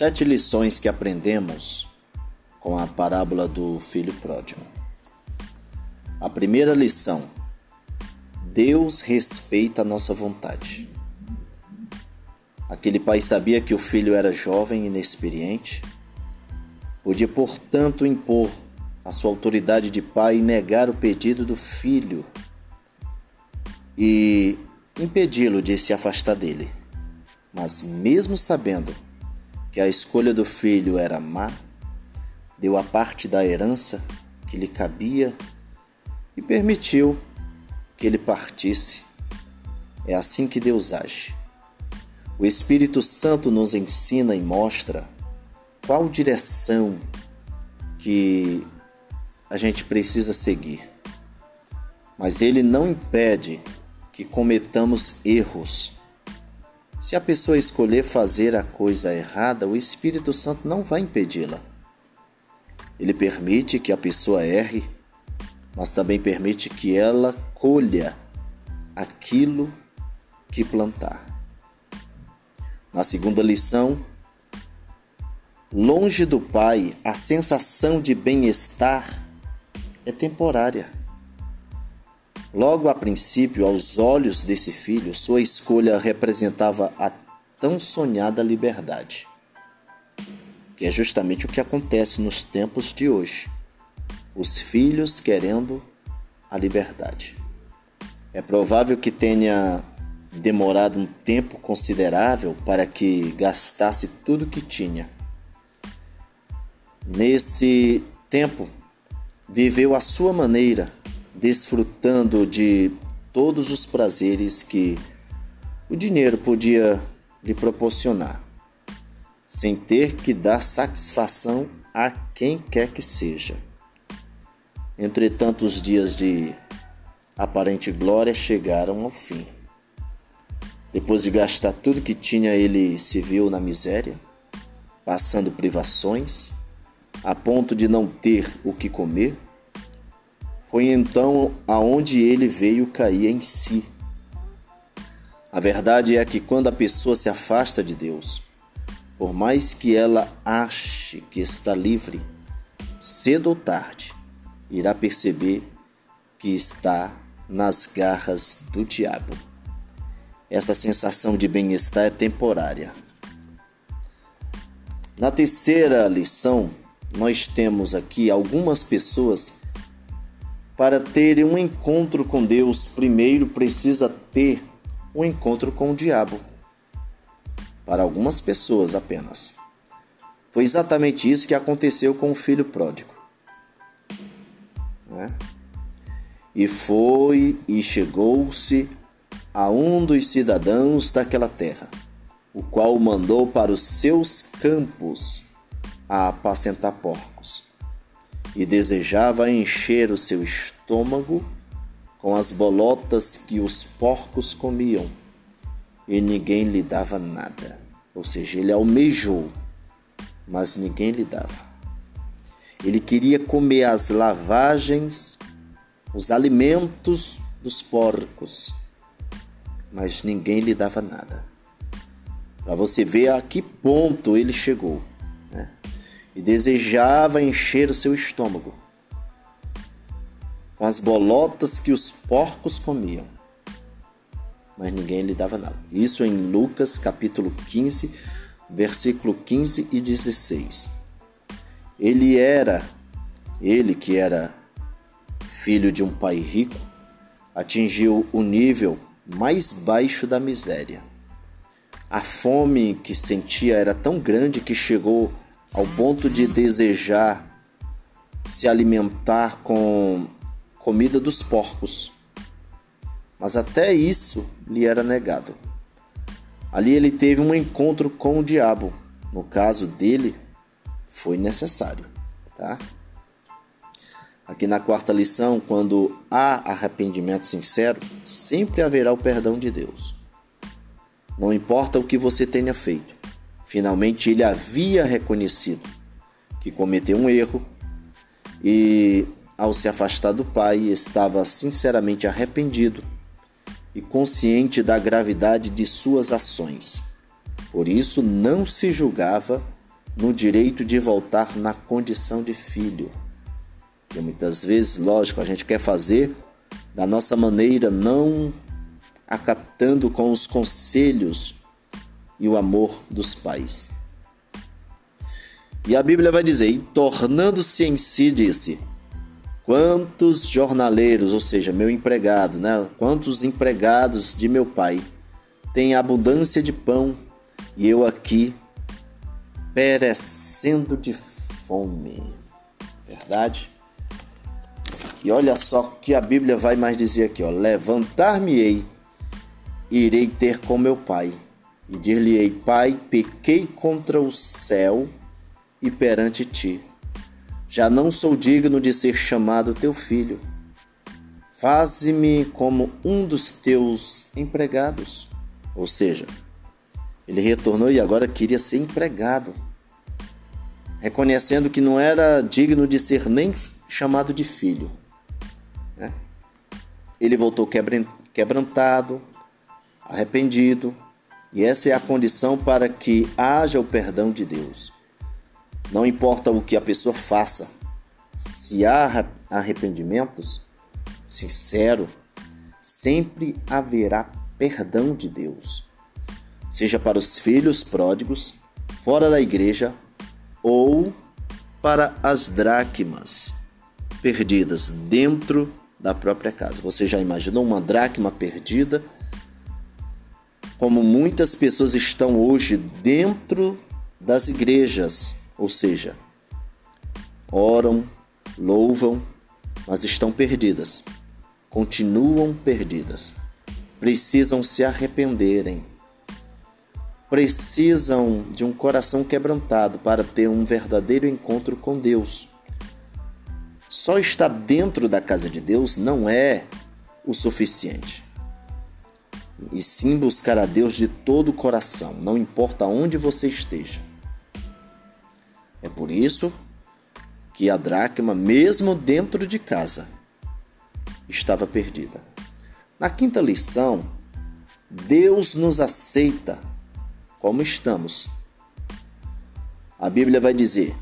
Sete lições que aprendemos com a parábola do filho pródigo. A primeira lição: Deus respeita a nossa vontade. Aquele pai sabia que o filho era jovem e inexperiente, podia, portanto, impor a sua autoridade de pai e negar o pedido do filho e impedi-lo de se afastar dele. Mas, mesmo sabendo que a escolha do filho era má, deu a parte da herança que lhe cabia e permitiu que ele partisse. É assim que Deus age. O Espírito Santo nos ensina e mostra qual direção que a gente precisa seguir. Mas ele não impede que cometamos erros se a pessoa escolher fazer a coisa errada, o Espírito Santo não vai impedi-la. Ele permite que a pessoa erre, mas também permite que ela colha aquilo que plantar. Na segunda lição, longe do Pai, a sensação de bem-estar é temporária. Logo a princípio, aos olhos desse filho, sua escolha representava a tão sonhada liberdade, que é justamente o que acontece nos tempos de hoje. Os filhos querendo a liberdade. É provável que tenha demorado um tempo considerável para que gastasse tudo que tinha. Nesse tempo, viveu à sua maneira desfrutando de todos os prazeres que o dinheiro podia lhe proporcionar, sem ter que dar satisfação a quem quer que seja. Entretanto, os dias de aparente glória chegaram ao fim. Depois de gastar tudo que tinha, ele se viu na miséria, passando privações, a ponto de não ter o que comer foi então aonde ele veio cair em si. A verdade é que quando a pessoa se afasta de Deus, por mais que ela ache que está livre, cedo ou tarde irá perceber que está nas garras do diabo. Essa sensação de bem-estar é temporária. Na terceira lição, nós temos aqui algumas pessoas para ter um encontro com Deus, primeiro precisa ter um encontro com o diabo. Para algumas pessoas apenas. Foi exatamente isso que aconteceu com o filho pródigo. Né? E foi e chegou-se a um dos cidadãos daquela terra, o qual o mandou para os seus campos a apacentar porcos e desejava encher o seu estômago com as bolotas que os porcos comiam, e ninguém lhe dava nada. Ou seja, ele almejou, mas ninguém lhe dava. Ele queria comer as lavagens, os alimentos dos porcos, mas ninguém lhe dava nada. Para você ver a que ponto ele chegou. E desejava encher o seu estômago com as bolotas que os porcos comiam. Mas ninguém lhe dava nada. Isso em Lucas capítulo 15, versículo 15 e 16. Ele era, ele que era filho de um pai rico, atingiu o nível mais baixo da miséria. A fome que sentia era tão grande que chegou ao ponto de desejar se alimentar com comida dos porcos. Mas até isso lhe era negado. Ali ele teve um encontro com o diabo. No caso dele, foi necessário, tá? Aqui na quarta lição, quando há arrependimento sincero, sempre haverá o perdão de Deus. Não importa o que você tenha feito, Finalmente ele havia reconhecido que cometeu um erro e, ao se afastar do pai, estava sinceramente arrependido e consciente da gravidade de suas ações. Por isso, não se julgava no direito de voltar na condição de filho. E muitas vezes, lógico, a gente quer fazer da nossa maneira, não acatando com os conselhos e o amor dos pais. E a Bíblia vai dizer: e tornando-se em si, disse: Quantos jornaleiros, ou seja, meu empregado, né? Quantos empregados de meu pai têm abundância de pão e eu aqui perecendo de fome. Verdade? E olha só que a Bíblia vai mais dizer aqui, ó: Levantar-me-ei, irei ter com meu pai, e dir-lhe-ei: Pai, pequei contra o céu e perante ti. Já não sou digno de ser chamado teu filho. Faze-me como um dos teus empregados. Ou seja, ele retornou e agora queria ser empregado, reconhecendo que não era digno de ser nem chamado de filho. Né? Ele voltou quebrantado, arrependido, e essa é a condição para que haja o perdão de Deus. Não importa o que a pessoa faça, se há arrependimentos sincero, sempre haverá perdão de Deus, seja para os filhos pródigos fora da igreja ou para as dracmas perdidas dentro da própria casa. Você já imaginou uma dracma perdida? Como muitas pessoas estão hoje dentro das igrejas ou seja, oram, louvam, mas estão perdidas, continuam perdidas, precisam se arrependerem, precisam de um coração quebrantado para ter um verdadeiro encontro com Deus. Só estar dentro da casa de Deus não é o suficiente. E sim buscar a Deus de todo o coração, não importa onde você esteja. É por isso que a dracma, mesmo dentro de casa, estava perdida. Na quinta lição, Deus nos aceita como estamos. A Bíblia vai dizer: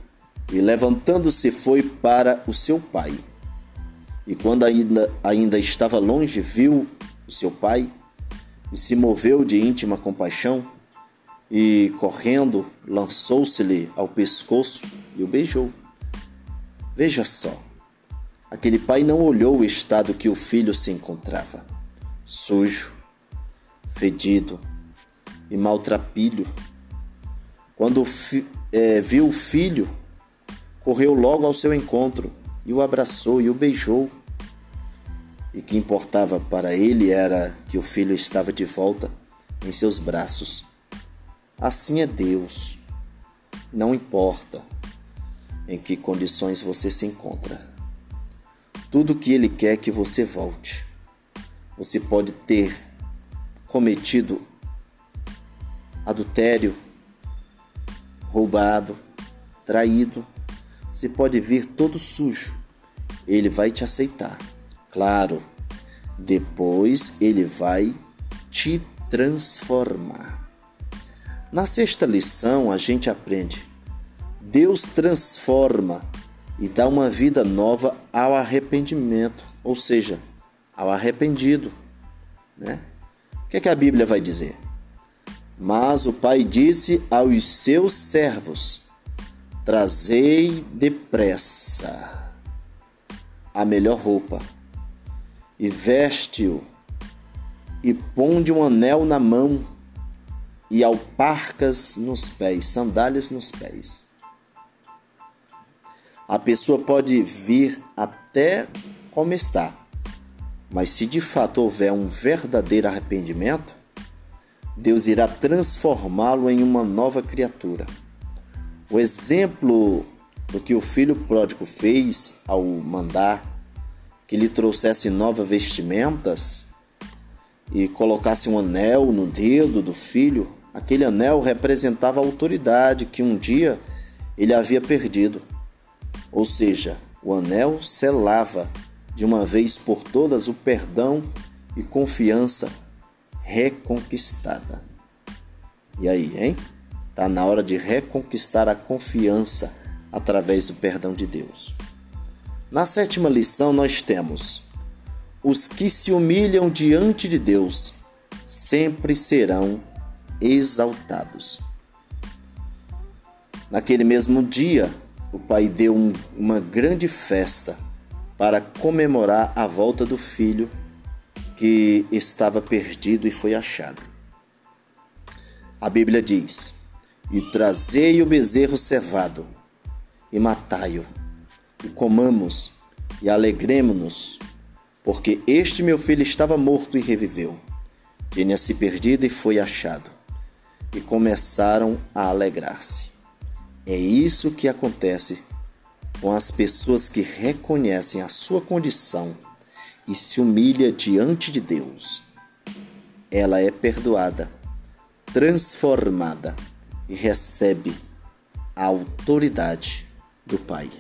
E levantando-se foi para o seu pai. E quando ainda, ainda estava longe, viu o seu pai e se moveu de íntima compaixão e, correndo, lançou-se-lhe ao pescoço e o beijou. Veja só, aquele pai não olhou o estado que o filho se encontrava: sujo, fedido e maltrapilho. Quando é, viu o filho, correu logo ao seu encontro e o abraçou e o beijou. E que importava para ele era que o filho estava de volta em seus braços Assim é Deus. Não importa em que condições você se encontra. Tudo que Ele quer é que você volte. Você pode ter cometido adultério, roubado, traído. Você pode vir todo sujo. Ele vai te aceitar. Claro, depois ele vai te transformar. Na sexta lição, a gente aprende: Deus transforma e dá uma vida nova ao arrependimento, ou seja, ao arrependido. Né? O que, é que a Bíblia vai dizer? Mas o pai disse aos seus servos: Trazei depressa a melhor roupa e veste-o e ponde um anel na mão e alparcas nos pés, sandálias nos pés. A pessoa pode vir até como está, mas se de fato houver um verdadeiro arrependimento, Deus irá transformá-lo em uma nova criatura. O exemplo do que o filho pródigo fez ao mandar que lhe trouxesse novas vestimentas e colocasse um anel no dedo do filho Aquele anel representava a autoridade que um dia ele havia perdido. Ou seja, o anel selava de uma vez por todas o perdão e confiança reconquistada. E aí, hein? Está na hora de reconquistar a confiança através do perdão de Deus. Na sétima lição, nós temos: os que se humilham diante de Deus sempre serão exaltados. Naquele mesmo dia, o pai deu um, uma grande festa para comemorar a volta do filho que estava perdido e foi achado. A Bíblia diz: E trazei o bezerro cevado, e matai-o, e comamos, e alegremo-nos, porque este meu filho estava morto e reviveu, tinha-se perdido e foi achado. E começaram a alegrar-se. É isso que acontece com as pessoas que reconhecem a sua condição e se humilha diante de Deus. Ela é perdoada, transformada e recebe a autoridade do Pai.